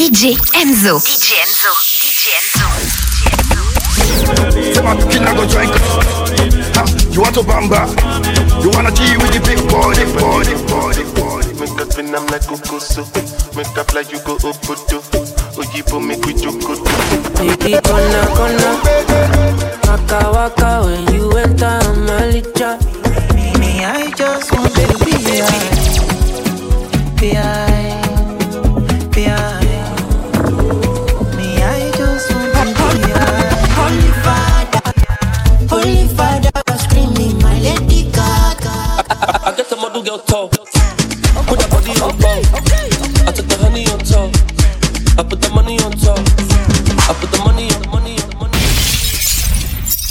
DJ Enzo. DJ Enzo. DJ Enzo. Say my pikin I go drink. Ha, You want to bamba? You wanna G with the big body, body, body, body. Make that spin, I'm like Kukusu. Make that fly, you go Obodo. Oyibo, make we Jokodo. Baby, gonna, gonna Waka, waka when you enter Malicha Me, I just want to be behind, behind, get the model girl tall. Put that body on top. I took the honey on top. I put the money on top. I put the money on money on money.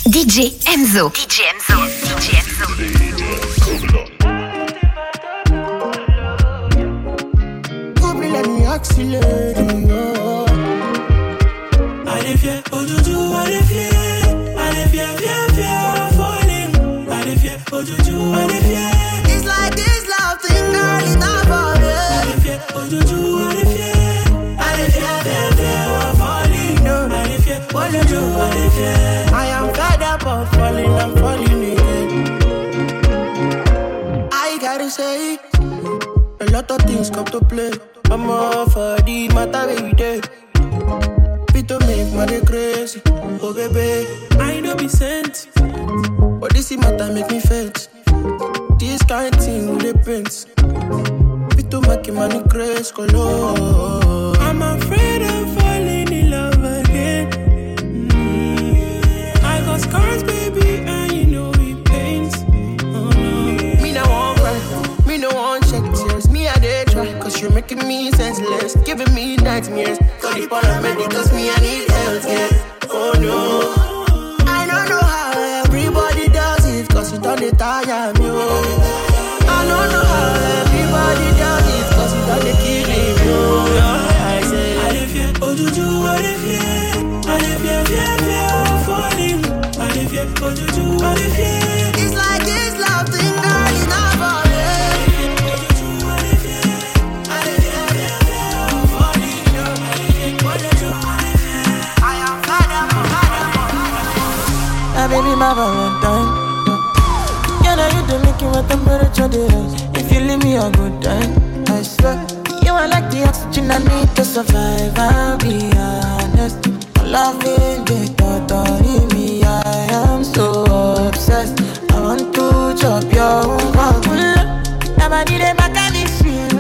DJ Enzo. DJ Enzo. DJ Enzo. Come let me this Oh kind thing with the prince. Fit to make money crazy, color. I'm afraid of falling in love again. Mm. I got scars, baby, and you know it pains. Oh no. Me no want cry, me no want check tears. Me I dey try, cause you're making me senseless, giving me nightmares. Call the paramedic, cause me I need health care. Oh no, I don't know how everybody does it, cause it don't dey tire me. Oh. Ojuju, I dey fear. I dey fear, fear, fear of falling. I dey fear, ojuju, I dey fear. it's like this love thing, girl, it's not for real. I am fed up, fed up. Ah, baby, my Valentine. Yeah, now you do make it what temperature they rise. If you leave me a good time, I swear. Like I need to survive. I'll be honest. Loving the thought of me, I am so obsessed. I want to chop your own Nobody they back at this shit.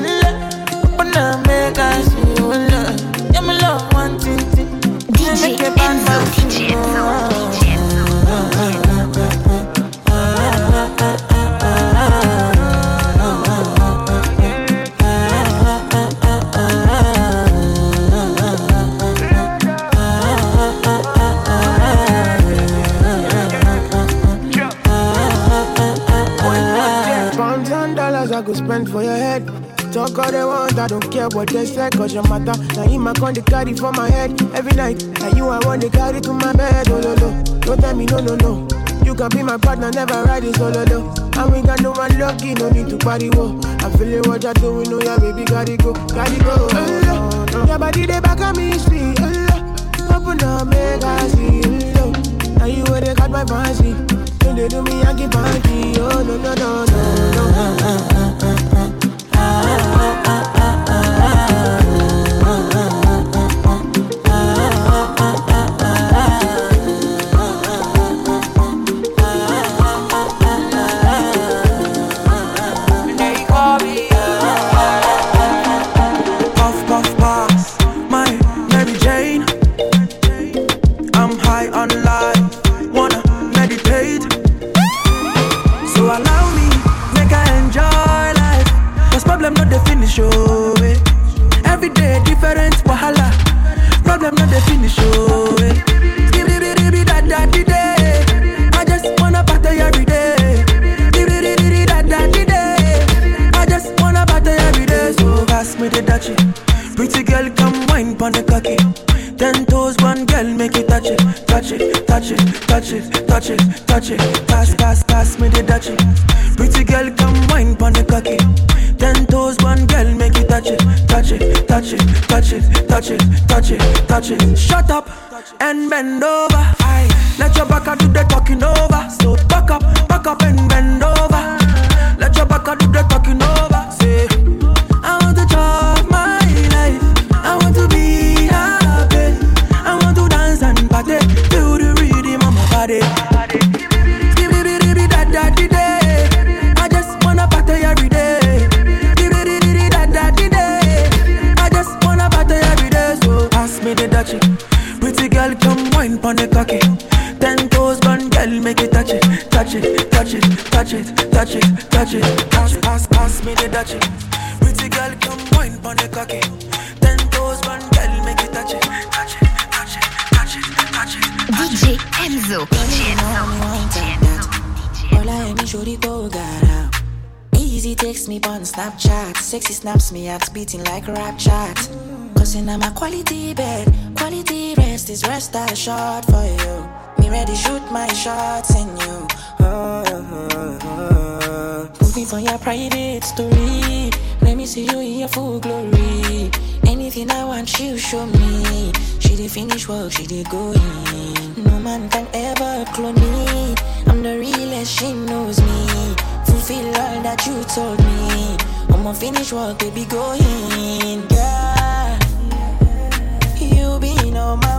Open up, make I see you. Yeah, my love, one thing. DJ Enzo. DJ Enzo. I could spend for your head. Talk all they want, I don't care what they say, cause your matter. Now him I con the carry for my head every night. Now you I want to carry to my bed, oh no no. Don't tell me no no no. You can be my partner, never riding solo though. And we got no one lucky, no need to party wo. I'm feeling what you're doing, oh yeah, baby, gotta go, gotta go. Oh, no. Your body they back on me, sweet. Oh, Open up, make I see. Oh, now you where they got my fancy. Don't they do me, I keep panky. Oh no no no no oh. eh. Every day different wahala. Problem not the finish, oh. eh. Da, di, day. I just wanna party every day. Da, di, day. I just wanna party every day. So pass me the dachi. Pretty girl, come wine pon the cocky. Ten toes, one girl, make it touch it, touch it, touch it, touch it, touch it, touch it. Pass, pass, pass me the dachi. touch it, touch it. Shut up and bend over. Aye. Let your back do the talking over. So back up, back up and bend over. me shorty. Easy takes me on Snapchat. Sexy snaps me out, beating like rap chat. Cussing at my quality bed. Quality rest is rest I shot for you. Me ready shoot my shots in you. Moving for your private story. Let me see you in your full glory. Anything I want, you show me. She did finish work, she did go in. No Man can ever clone me. I'm the realest, she knows me. Fulfill all that you told me. I'ma finish what baby going. Girl, you be no man.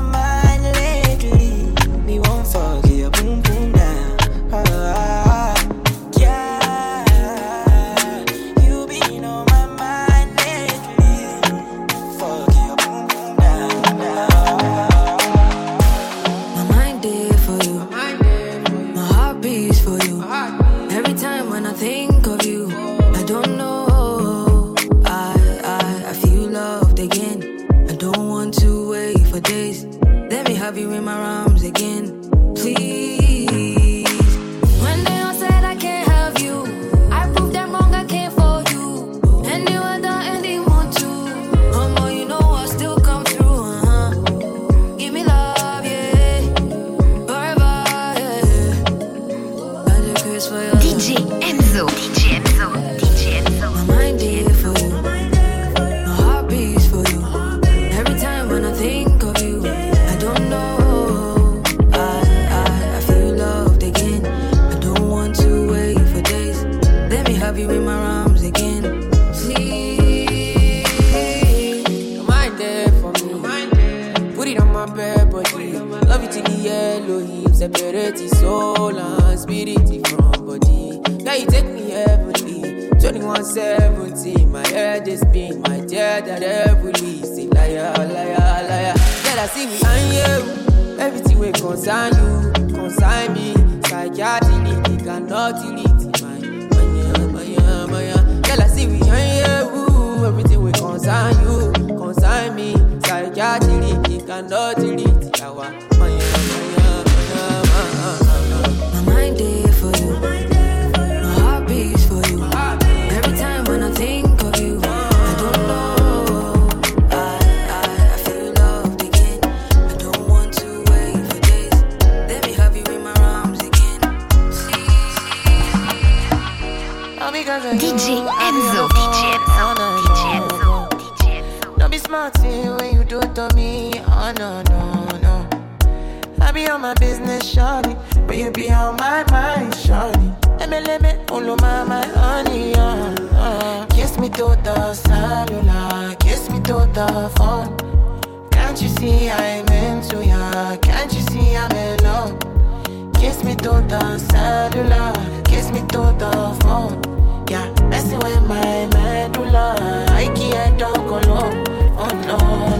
But you be on my mind, shawty. MLM, on oh, my, my honey, uh, uh. Kiss me to the cellular Kiss me to the phone. Can't you see I'm into ya? Can't you see I'm in love? Kiss me to the cellular Kiss me to the phone. Yeah, messing with my medulla I can't talk alone, oh no.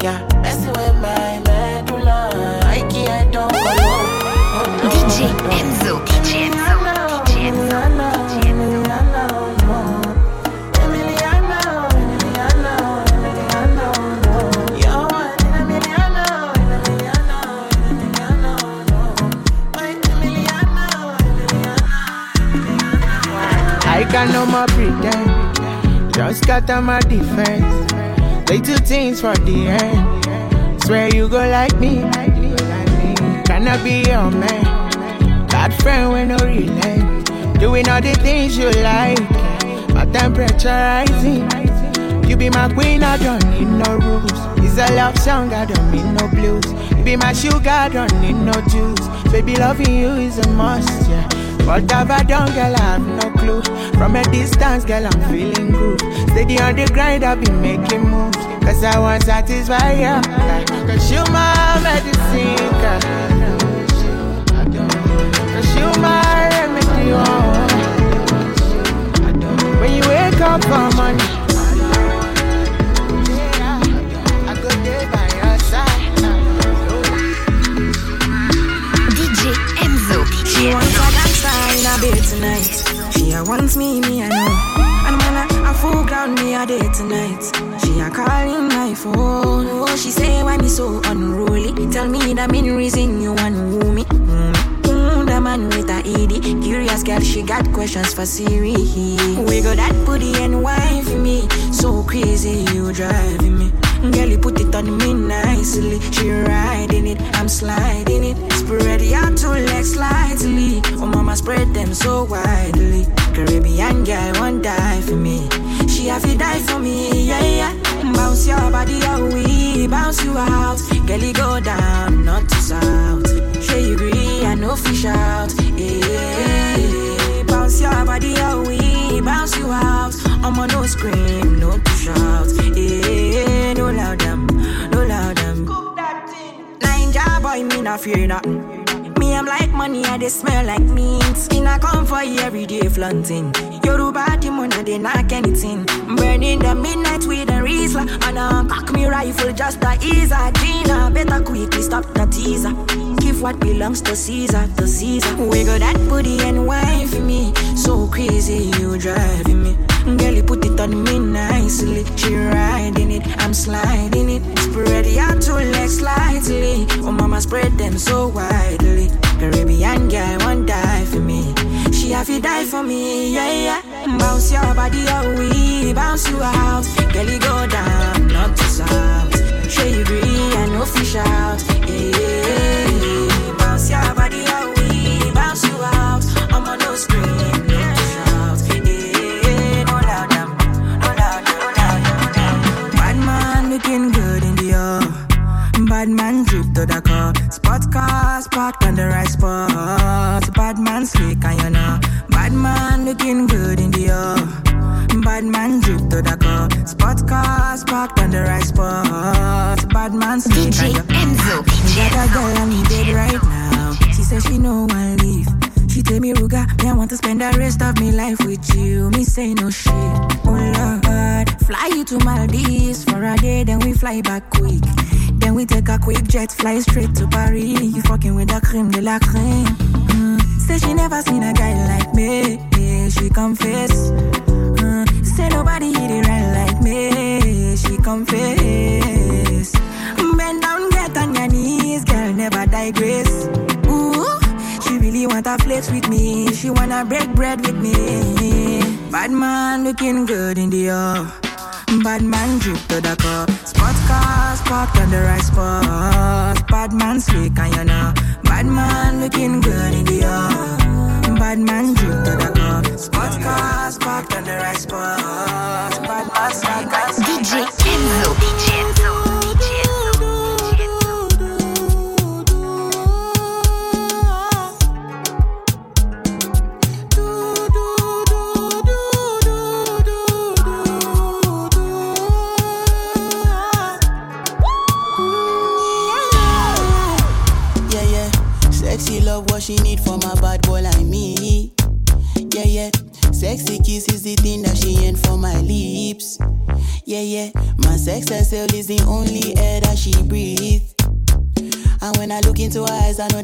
Yeah, messing with my medulla. I can't don't go low. Oh, no. DJ Enzo. DJ Enzo. DJ Enzo. I can no more pretend. Just got on my defense. Little things for the end. Swear you go like me. I be your man? Bad friend when no relent. Doing all the things you like. My temperature rising. You be my queen, I don't need no rules. It's a love song, I don't need no blues. You be my sugar, I don't need no juice. Baby, loving you is a must, yeah. What have I done, girl? I have no clue. From a distance, girl, I'm feeling good. Steady on the grind, I've been making moves. Cause I want to satisfy you. Cause you my medicine, girl. Cause you my remedy, oh. When you wake up for money. I go there by your side. DJ Enzo. DJ She wants Enzo. a gangster in a bed tonight. She a wants me, me I know. And man a, a full ground me a day tonight. She a calling my phone. Oh, she say why me so unruly. Tell me the main reason you want woo me. Mm. The man with a ED. Curious girl, she got questions for Siri. We got that booty and for me. So crazy, you driving me. Girl, you put it on me nicely. She riding it, I'm sliding it. Spread your two legs slightly. Oh, mama, spread them so widely. Caribbean girl won't die for me. She have to die for me, yeah, yeah. Bounce your body out, we bounce you out. Girl, you go down, not to south. Sure you agree, I know fish out. Yeah, bounce your body out, we bounce you out. I'm on no scream, no to shout. Yeah, no loud them, no loud them. Ninja boy, me not fear nothing. Me, I'm like money, I they smell like meat. In a come for you every day flaunting. Yoruba, the money, they knock anything. Burning the midnight with a Riesler. And a cock me rifle just to ease a Gina. Better quickly stop the teaser. Give what belongs to Caesar, to Caesar. Wiggle that booty and wine for me. So crazy, you driving me. Girl, you put it on me nicely. She riding it, I'm sliding it. Spread your two legs slightly. Oh, mama, spread them so widely. Caribbean girl won't die for me. She have to die for me, yeah, yeah. Bounce your body out, we bounce you out. Girl, you go down, not to south. Sure you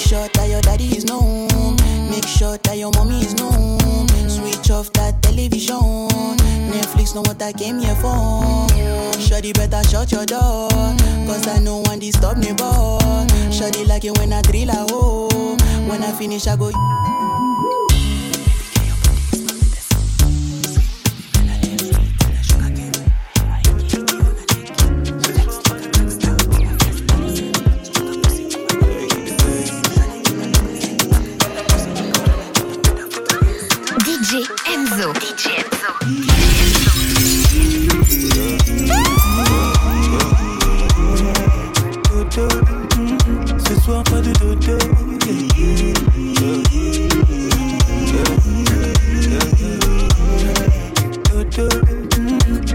Make sure that your daddy is known. Make sure that your mommy is known. Switch off that television. Netflix know what I came here for. Shorty better shut your door. Cause I know one disturb me, boy. Shorty like it when I drill a hole. When I finish, I go. Ce soir, pas de dodo.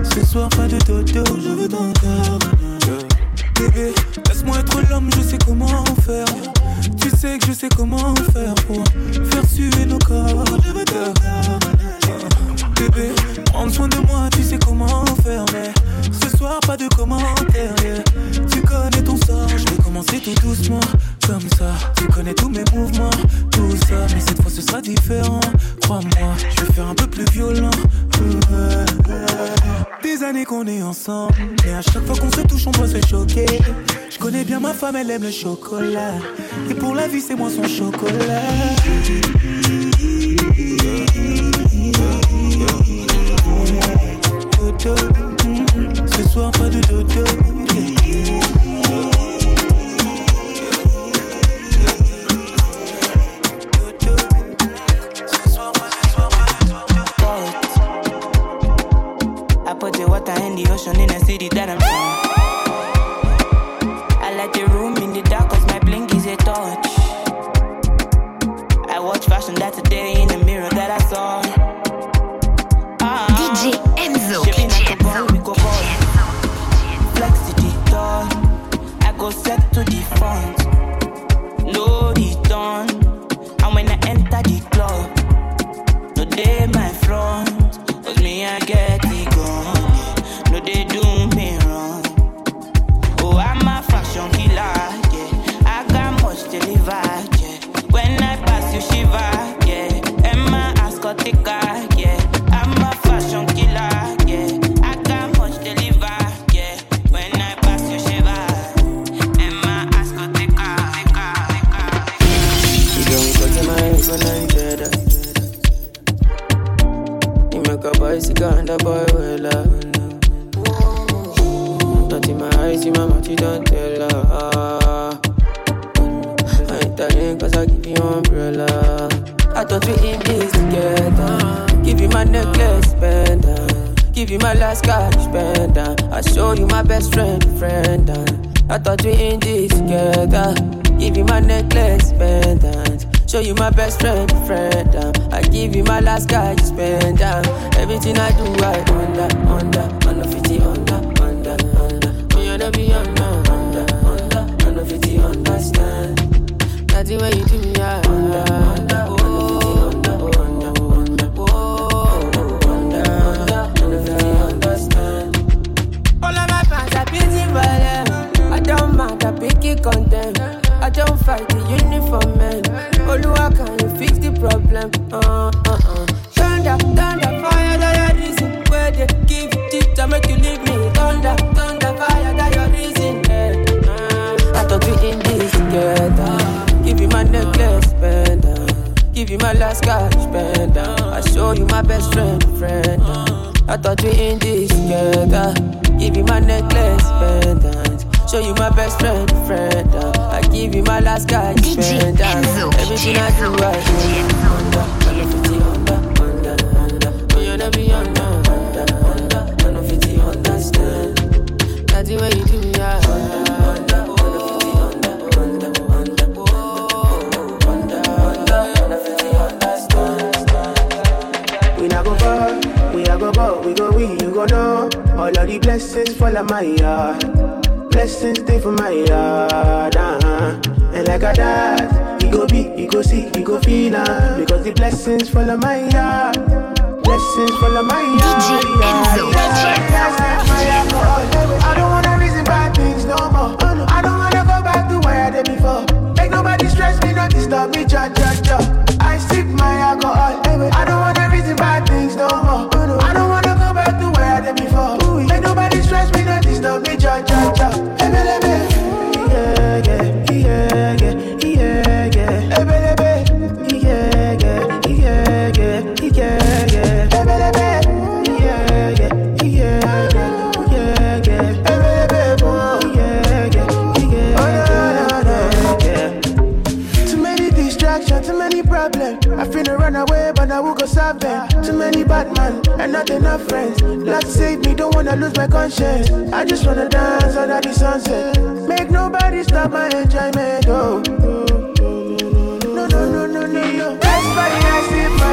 Ce soir, pas de dodo. Je veux corps. Bébé, laisse-moi être l'homme, je sais comment faire. Tu sais que je sais comment faire pour faire suer nos corps. Je veux. Bébé, prends soin de moi, tu sais comment faire. Mais ce soir, pas de commentaires. Tu connais ton sort, je vais commencer tout doucement. Comme ça, tu connais tous mes mouvements, tout ça. Mais cette fois, ce sera différent. Crois-moi, je vais faire un peu plus violent. Ouais. Des années qu'on est ensemble, mais à chaque fois qu'on se touche, on doit se choquer. Je connais bien ma femme, elle aime le chocolat. Et pour la vie, c'est moi son chocolat. Mm -hmm. Ce soir, pas de in my mouth, you don't tell her. Mm. I ain't dying cause I give you umbrella. I thought we in this together. Give you my necklace, pendant. Give you my last cash, pendant. I show you my best friend, friend. I thought we in this together. Give you my necklace, pendant. Show you my best friend, friend. I give you my last cash, spend Everything I do, I under, under, under 50, under, under, under. Nothing when you do me, I under, under, under, under, under, under, under, under 50, understand. All of my fans are busy for them. I don't mind, I pick it content. I don't fight the uniform man. Oluwa, can you fix the problem. Uh, uh, uh. My last cash, pendant. I show you my best friend, friend. I thought we in this together. Give you my necklace, pendant. Show you my best friend, friend. I give you my last cash, pendant. Everything I do, I do. The blessings fall on my yard. Blessings stay for my yard, uh-huh. And like a dad, you go be, you go see, you go feel uh, Because the blessings fall on my yard. Blessings fall on my yard. DJ Enzo, I don't wanna reason bad things no more. I don't wanna go back to where I did before. Make nobody stress me, not disturb me, cha cha cha. I sip my alcohol. I don't wanna reason bad things no more. Many bad man and not enough friends. Lord save me, don't wanna lose my conscience. I just wanna dance under the sunset. Make nobody stop my enjoyment. Oh. No, no, no, no, no, no. That's why I sip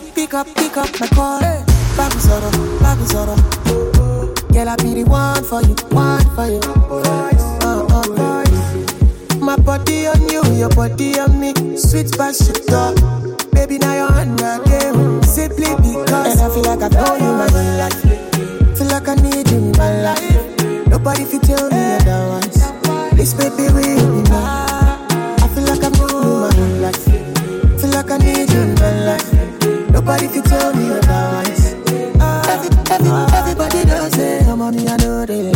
up, pick up, pick up my call. Babu Zoro, Babu Zoro. Girl, I be the one for you, one for you. Uh, uh, uh. My body on you, your body on me. Sweet sugar. Baby, now you're on the game. Simply because. And I feel like I've known you my whole life. Feel like I need you in my life. Nobody fit tell me otherwise. This baby will be mine. I feel like I've known you my whole life. Feel like I need you my. Nobody fit tell me otherwise. Every, every, everybody does it. Oh, mommy, I know they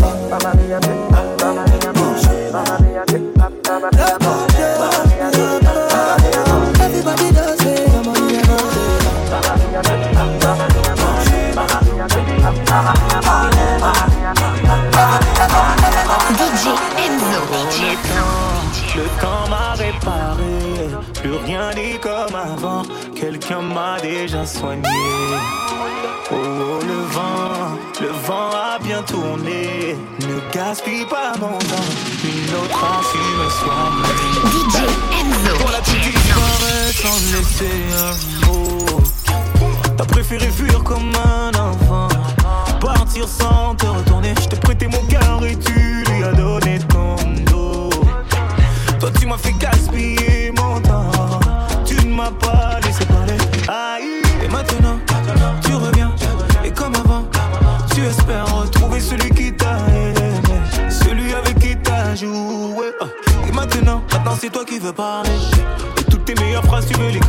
déjà soigné. Oh, oh, le vent, le vent a bien tourné. Ne gaspille pas mon temps, une autre a su me soigner. DJ Enzo. Pour la petite disparaît sans laisser un mot. T'as préféré fuir comme un enfant. Partir sans te retourner. Je t'ai prêté mon cœur et tu lui as donné ton dos. Toi, tu m'as fait gaspiller mon temps. Tu ne m'as pas toutes tes meilleures phrases, tu veux les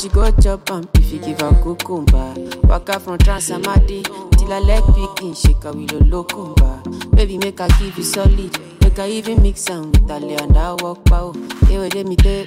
she go chop am if you give her cucumber. Waka from Trans-Amadi till her leg picking, shake her with a locumba. Baby, make her give you solid, make her even mix am with her and her walk pow. Hey, wait, me tell,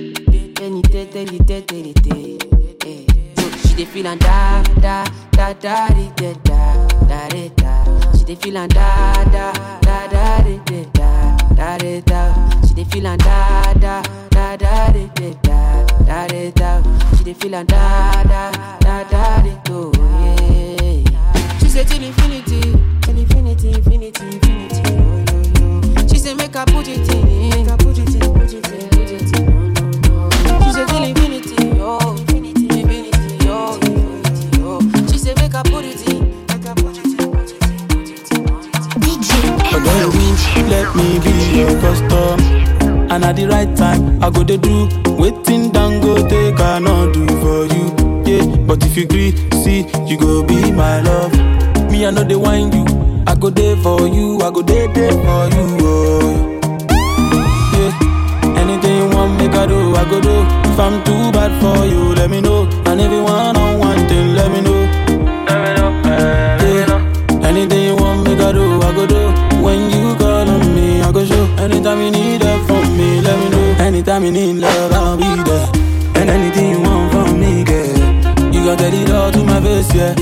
any te, tell it, tell it. So she dey feel da da da da da da da da da. She dey feel da da da da da da da da da. She dey feel and da da da da da da da da da. She dey feel and da da da da di, do yeah. She say till infinity, till infinity, infinity, infinity. Oh, yo, yo. She say make her put it in, make her put it in, put it in, put it in. No, no, no. She say till infinity, oh, infinity, infinity, oh, infinity, oh. She say make her put it in, make her put it in, put it in, put it in. But baby, let me be your custom. And at the right time, I go to do waiting down go take I not do for you. Yeah, but if you agree, see, you go be my love. Me, I know they wind you. I go there for you, I go there, there for you. Oh. Yeah, anything you want, make I do, I go do. If I'm too bad for you, let me know. And if you need love, I'll be there. And anything you want from me, girl, you gon' tell it all to my face, yeah.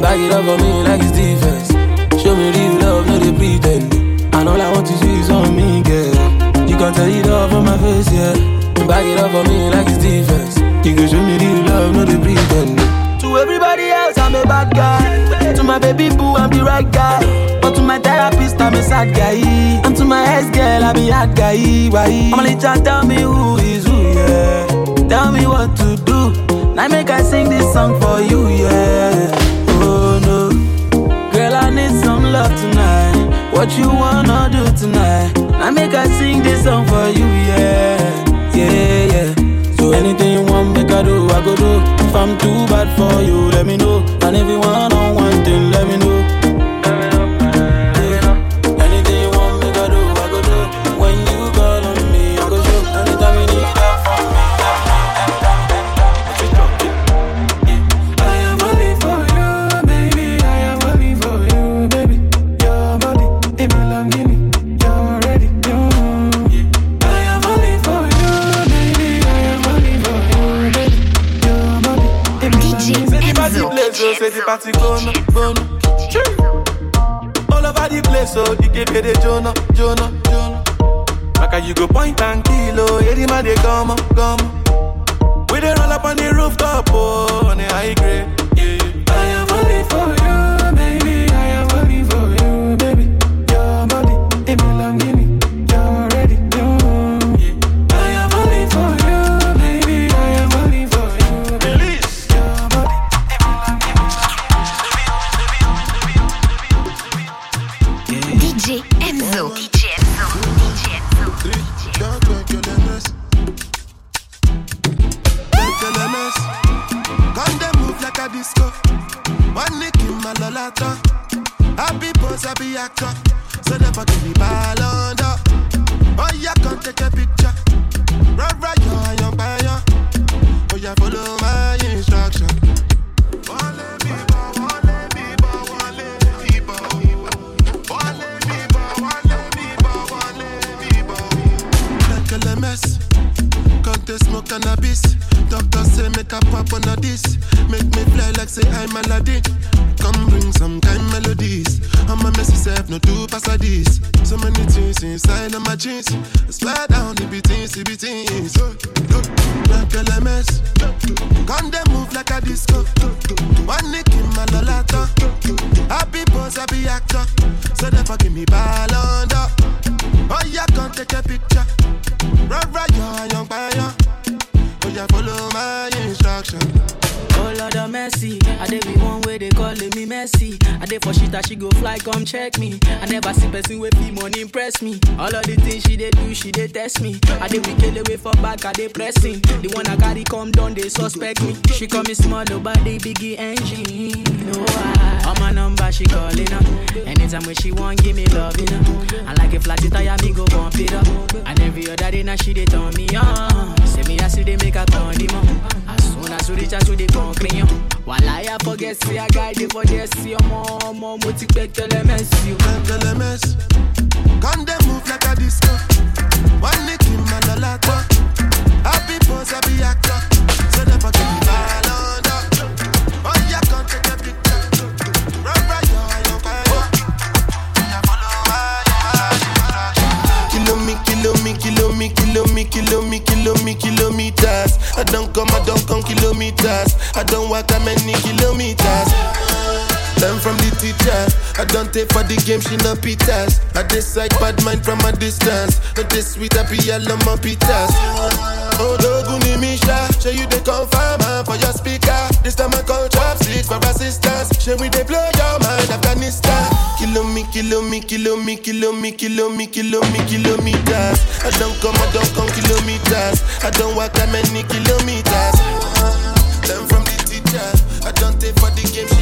Back it up for me like it's defense. Show me real love, no they pretend. And all I want to see is on me, girl. You gon' tell it all for my face, yeah. Back it up for me like it's defense. You can show me real love, no they pretend. To everybody else, I'm a bad guy. To my baby boo, I'm the right guy. My therapist, I'm a sad guy. And to my ex girl, I'm a hard guy. Why? I'm only just tell me who is who, yeah. Tell me what to do. Now make I sing this song for you, yeah. Oh no, girl, I need some love tonight. What you wanna do tonight? Now make I sing this song for you, yeah, yeah, yeah. So anything you want, make I do, I go do. If I'm too bad for you, let me know. Jeans. Swear down, it be things, it be things. Like LMS. Come they move like a disco. One nick in my lolata. Happy pose, happy actor. never give me ballon d'or. Oh yeah, come take a picture. Run, run, yo, young fire. Oh yeah, follow my instruction. Oh Lord of mercy, I dey be one way they calling me messy. I dey for shit that she go fly, come check me. I never see person with fee money impress me. All of the things test me. I dey we kill away for back, I dey pressing. The one I carry come down, they suspect me. She call me small, oh, nobody biggie engine. No, I, on my number she calling up. Anytime when she want, give me love, you know. I like a flat tire, me go bump it up. And every other day now she dey turn me on. Say me I see they make a. As soon as you reach out to the concrete, while I forget, see a guy dey for there, your mom, mom, mo ti pẹ́ tẹ́lẹ̀ mẹ́sì o. Tẹ́lẹ̀ mẹ́sì. Move like a disco. One lick in my lolata. Happy pose, happy actor. I don't walk that many kilometers. Learn from the teacher. I don't take for the game, she no pitas. I decide bad mind from a distance. Not this sweet, I love my pitas. Oh, Doguni Misha, show you the confirm ah, for your speaker. This time I call chopsticks for assistance. Show we they blow your mind, Afghanistan. Kilo me, kilo me, kilo me, kilo me, kilo me, kilo me, kilometers. I don't come, I don't come kilometers. I don't walk that many kilometers. Teacher. I don't take for the game,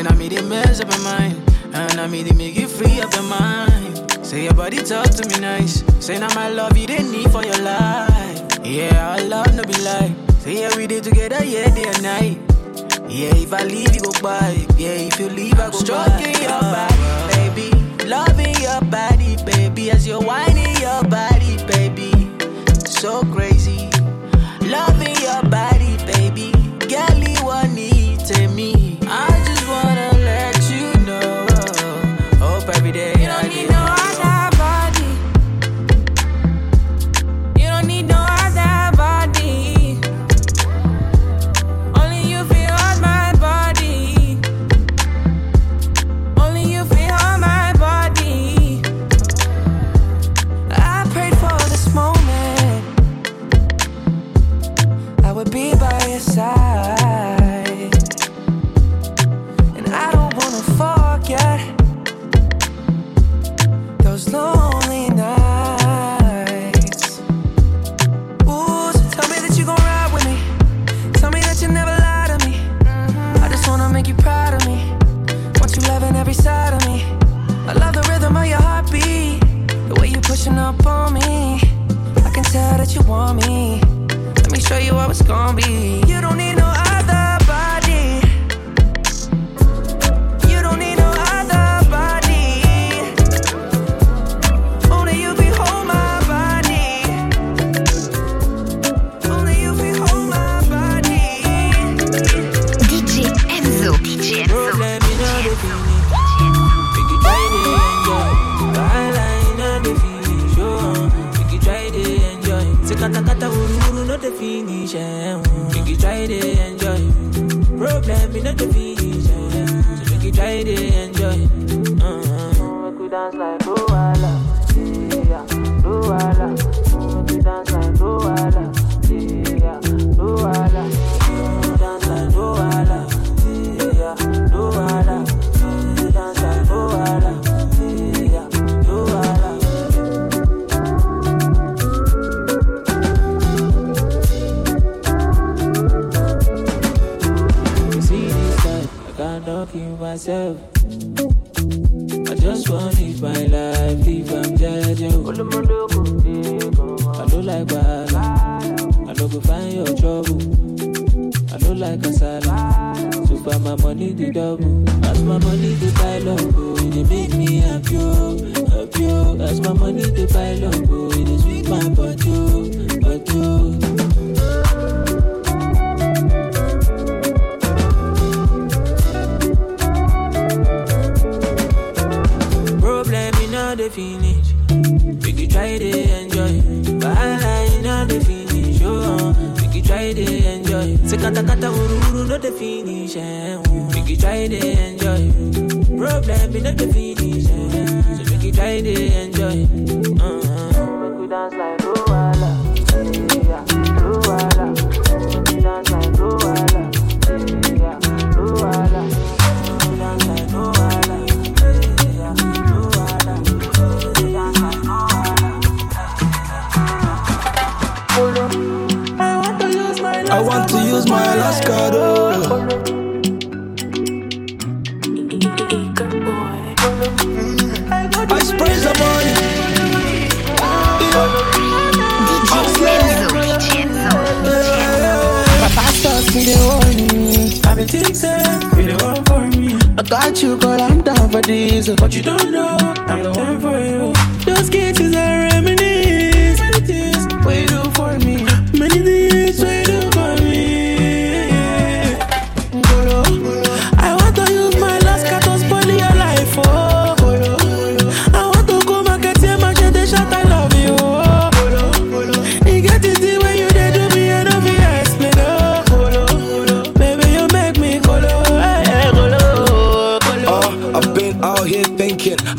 Say now me they mess up your mind, and I me they make you free up your mind. Say your body talk to me nice. Say now my love you they need for your life. Yeah, our love no be lie. Say yeah we did together, yeah day and night. Yeah, if I leave you go by. Yeah, if you leave I go Stroking your body, baby. Loving your body, baby. As you're whining your body, baby. So crazy. Show you how it's gonna be.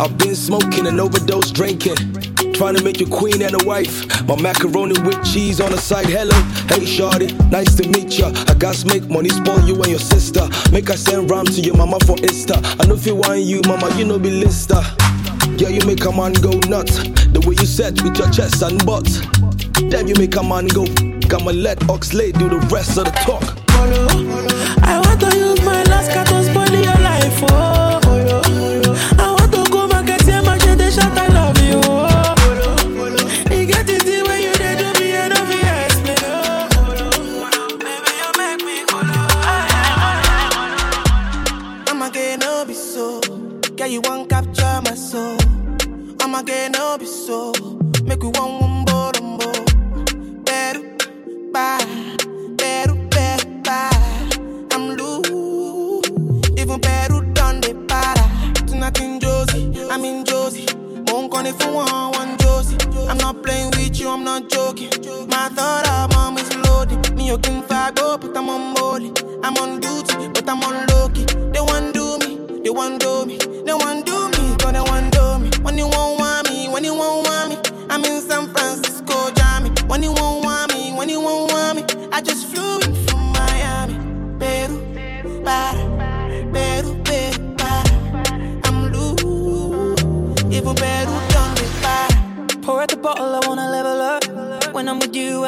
I've been smoking and overdose drinking. Trying to make you queen and a wife. My macaroni with cheese on the side. Hello, hey shorty, nice to meet ya. I got to make money, spoil you and your sister. Make I send rhyme to your mama for Insta. I know if you want you, mama, you know be lister. Yeah, you make a man go nuts. The way you set with your chest and butt. Damn, you make a man go. I'ma let Oxlade do the rest of the talk.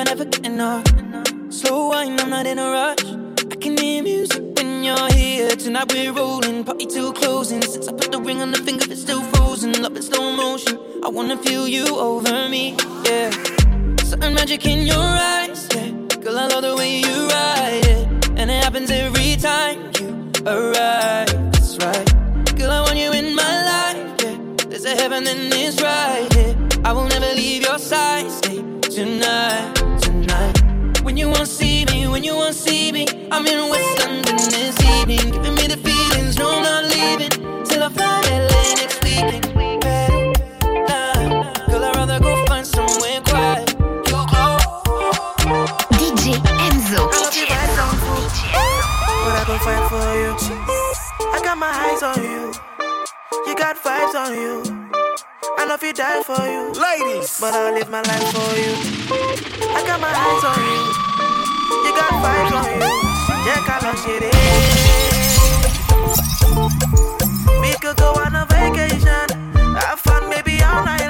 I never get enough. Slow wine, I'm not in a rush. I can hear music when you're here. Tonight we're rolling, party till closing. Since I put the ring on the finger, it's still frozen. Love in slow motion. I wanna feel you over me, yeah. Certain magic in your eyes, yeah. Girl, I love the way you ride it. And it happens every time you arrive. That's right. Girl, I want you in my life, yeah. There's a heaven and it's right here. I will never leave your side. Stay tonight. When you won't see me, when you won't see me, I'm in West London this evening, giving me the feelings. No, I'm not leaving till I find LA next weekend. Better, nah, Girl, I'd rather go find somewhere quiet. Oh. You go. DJ Enzo. DJ Enzo. But I go fight for you. I got my eyes on you. You got vibes on you. I know if you die for you. Ladies. But I'll live my life for you. I got my eyes on you. You got vibes on you. Yeah, call shit We could go on a vacation. Have fun, maybe all night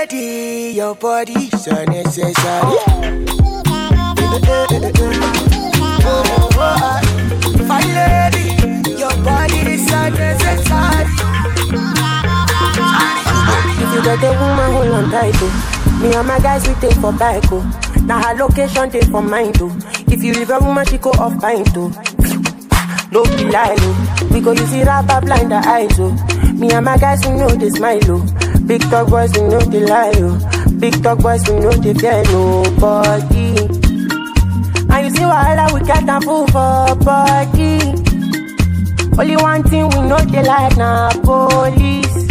Lady, your body is unnecessary. Fine lady, your body is unnecessary. If you got a woman, hold on tight, oh. Me and my guys, we take for bike, oh. Now her location, take for mine, too. If you leave a woman, she go off pine, too. Oh. No be lie, oh. We go use it rapper blind the eyes, oh. Me and my guys, we know this, smile, oh. Big talk boys, we know they lie, oh. Big talk boys, we know they fear nobody. And you see why that we get a fool for body. Only one thing we know they like now, police.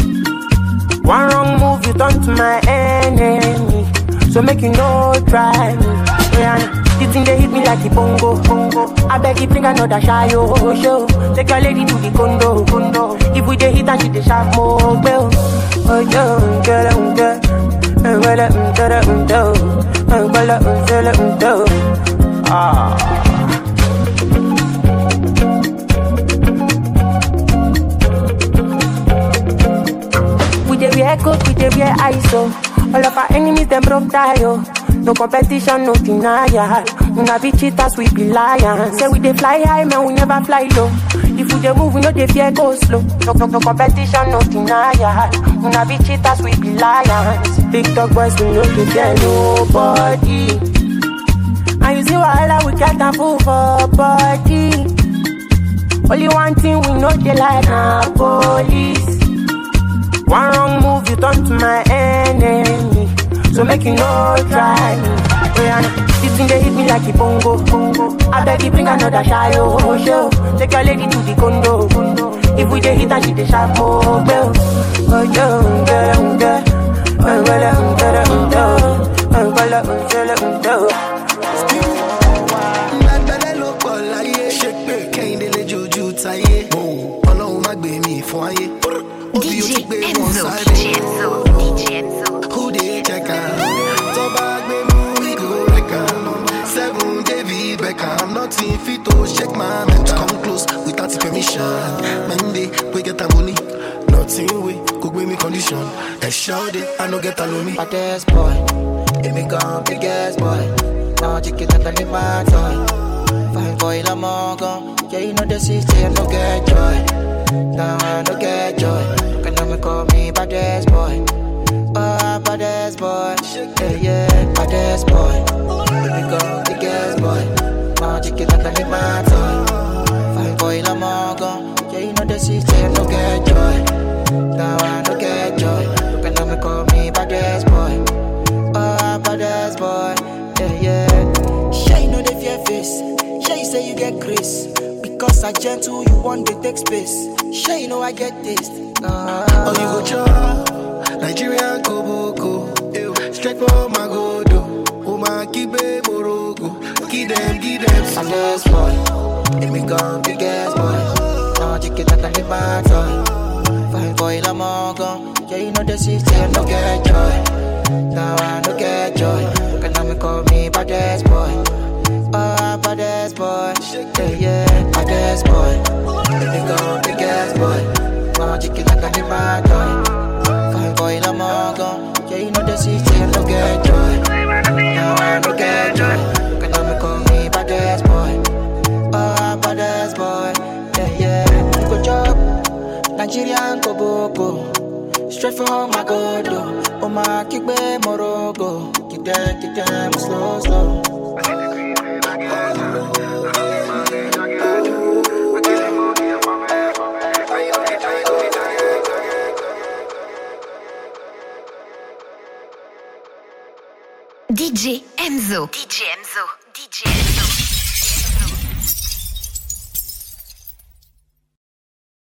One wrong move, you turn to my enemy. So make you no try me. Yeah, the thing they hit me like a bongo, bongo. I beg you bring another shy oh, show. Take your lady to the condo, condo. If we dey hit and she dey sharp more, well. Oh yo, girl, um, girl. We dey wear coat, we dey wear ISO. All of our enemies them broke tie oh. No competition, no denial. Una be cheaters, we be lions. Say we dey fly high, man, we never fly low. If we dey move, we no dey fear go slow. No, no, no competition, no denial. Una be cheaters, we be lions. Big dog boys, we no dey fear nobody. And you see wahala, we get a fool for body. Only one thing we know they like na police. One wrong move, you turn to my enemy. So make you no try me. Oh, this thing they hit me like a bongo. I beg you bring another shy oh, show. Take your lady to the condo. If we dey hit and she dey sharp oh, well. Oh, girl, girl. Oh, girl, girl. Oh, well, um, girl, um, girl. To my mental. Come close without permission. Monday, we get am money. Nothing we go gbé mi condition. Ẹ ṣọ́ de, I no get alumi. Baddest boy, It me gone big ass boy. Now chicken I need my toy. Fine boy, I'm all gone. Yeah, you know the city, I no get joy. Now I no get joy. Can I call me bad ass boy? Oh, ass boy. Yeah, yeah, ass boy. It me gone big ass boy. Now chicken that I need my toy. Fine boy, I'm all. Yeah, you know the I no get joy. Now I no get joy. Can I call me bad boy? Oh, bad ass boy. Yeah, yeah. Sure, you know the fear face. Sure, you say you get grace. Because I gentle, you want to take space. Sure, you know I get this. Uh, Oh, you go chop Nigeria Koboko Straight for my godo Oh, my kibe Morocco Give them, give them Bad ass boy. It me gone big ass boy. Now chicken that I need my toy. Fine boy, I'm all gone. Yeah, you know the city, no get joy. Now I no get joy. Can I call me bad ass boy? Ah, oh, bad ass boy. Yeah, yeah, bad ass boy. It me gone big ass boy. Now chicken that I need my toy. Fine boy, I'm all gone. Yeah, you know the city, no get joy. Now I no get joy. Nigerian Koboko. Straight from my god. Oh, my kickback Morogo. Kick them, kick slow, slow. DJ Enzo. DJ Enzo. DJ Enzo.